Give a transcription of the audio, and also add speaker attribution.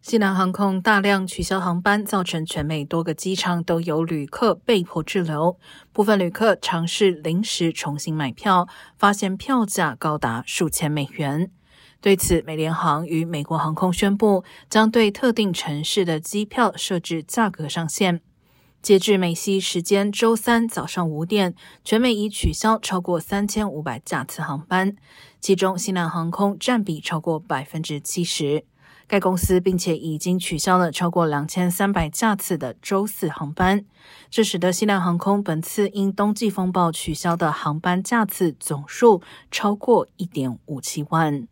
Speaker 1: 西南航空大量取消航班，造成全美多个机场都有旅客被迫滞留。部分旅客尝试临时重新买票，发现票价高达数千美元。对此，美联航与美国航空宣布，将对特定城市的机票设置价格上限。截至美西时间周三早上五点，全美已取消超过三千五百架次航班，其中西南航空占比超过百分之七十。该公司并且已经取消了超过两千三百架次的周四航班，这使得西南航空本次因冬季风暴取消的航班架次总数超过一点五七万。